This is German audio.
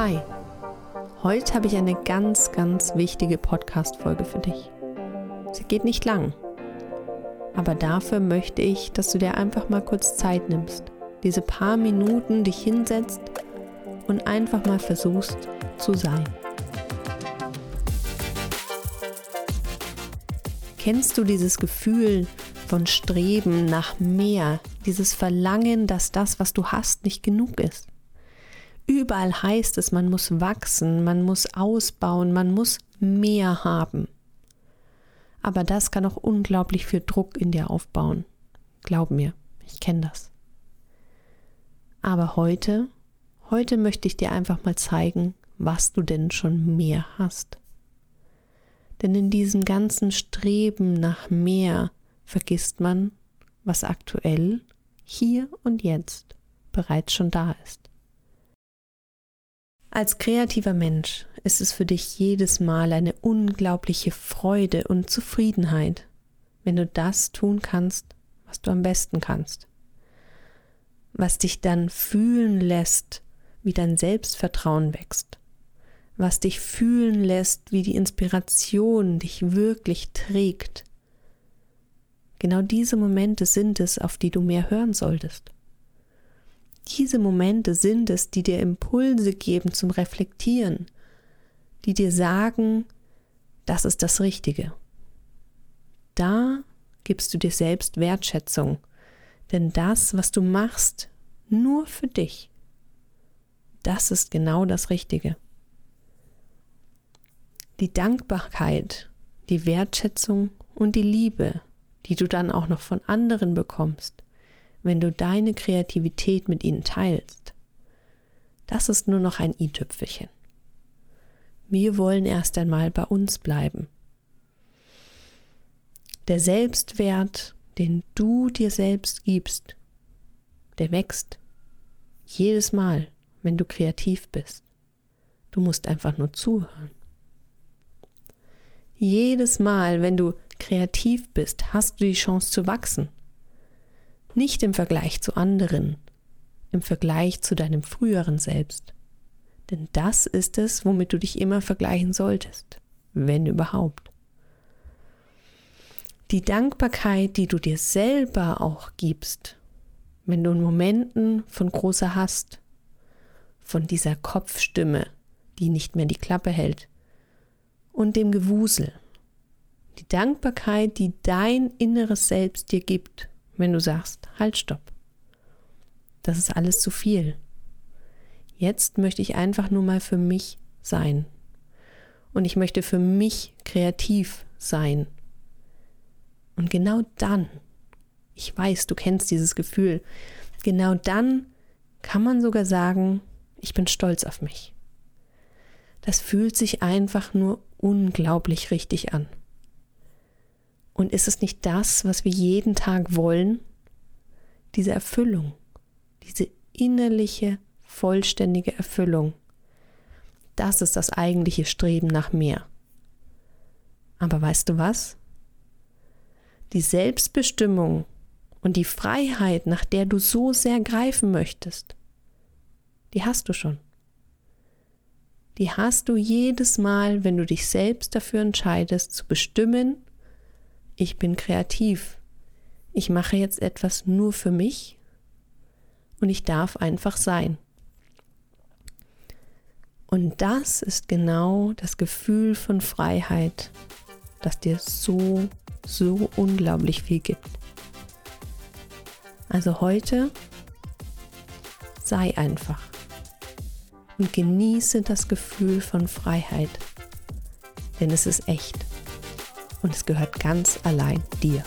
Hi, heute habe ich eine ganz, ganz wichtige Podcast-Folge für dich. Sie geht nicht lang, aber dafür möchte ich, dass du dir einfach mal kurz Zeit nimmst, diese paar Minuten dich hinsetzt und einfach mal versuchst zu sein. Kennst du dieses Gefühl von Streben nach mehr, dieses Verlangen, dass das, was du hast, nicht genug ist? Überall heißt es, man muss wachsen, man muss ausbauen, man muss mehr haben. Aber das kann auch unglaublich viel Druck in dir aufbauen. Glaub mir, ich kenne das. Aber heute, heute möchte ich dir einfach mal zeigen, was du denn schon mehr hast. Denn in diesem ganzen Streben nach mehr vergisst man, was aktuell, hier und jetzt bereits schon da ist. Als kreativer Mensch ist es für dich jedes Mal eine unglaubliche Freude und Zufriedenheit, wenn du das tun kannst, was du am besten kannst. Was dich dann fühlen lässt, wie dein Selbstvertrauen wächst. Was dich fühlen lässt, wie die Inspiration dich wirklich trägt. Genau diese Momente sind es, auf die du mehr hören solltest. Diese Momente sind es, die dir Impulse geben zum Reflektieren, die dir sagen, das ist das Richtige. Da gibst du dir selbst Wertschätzung, denn das, was du machst, nur für dich, das ist genau das Richtige. Die Dankbarkeit, die Wertschätzung und die Liebe, die du dann auch noch von anderen bekommst, wenn du deine Kreativität mit ihnen teilst. Das ist nur noch ein i-Tüpfelchen. Wir wollen erst einmal bei uns bleiben. Der Selbstwert, den du dir selbst gibst, der wächst jedes Mal, wenn du kreativ bist. Du musst einfach nur zuhören. Jedes Mal, wenn du kreativ bist, hast du die Chance zu wachsen. Nicht im Vergleich zu anderen, im Vergleich zu deinem früheren Selbst. Denn das ist es, womit du dich immer vergleichen solltest, wenn überhaupt. Die Dankbarkeit, die du dir selber auch gibst, wenn du in Momenten von großer Hast, von dieser Kopfstimme, die nicht mehr die Klappe hält, und dem Gewusel. Die Dankbarkeit, die dein inneres Selbst dir gibt, wenn du sagst, halt, stopp. Das ist alles zu viel. Jetzt möchte ich einfach nur mal für mich sein. Und ich möchte für mich kreativ sein. Und genau dann, ich weiß, du kennst dieses Gefühl, genau dann kann man sogar sagen, ich bin stolz auf mich. Das fühlt sich einfach nur unglaublich richtig an. Und ist es nicht das, was wir jeden Tag wollen? Diese Erfüllung, diese innerliche, vollständige Erfüllung. Das ist das eigentliche Streben nach mehr. Aber weißt du was? Die Selbstbestimmung und die Freiheit, nach der du so sehr greifen möchtest, die hast du schon. Die hast du jedes Mal, wenn du dich selbst dafür entscheidest, zu bestimmen, ich bin kreativ. Ich mache jetzt etwas nur für mich und ich darf einfach sein. Und das ist genau das Gefühl von Freiheit, das dir so, so unglaublich viel gibt. Also heute sei einfach und genieße das Gefühl von Freiheit, denn es ist echt und es gehört ganz allein dir.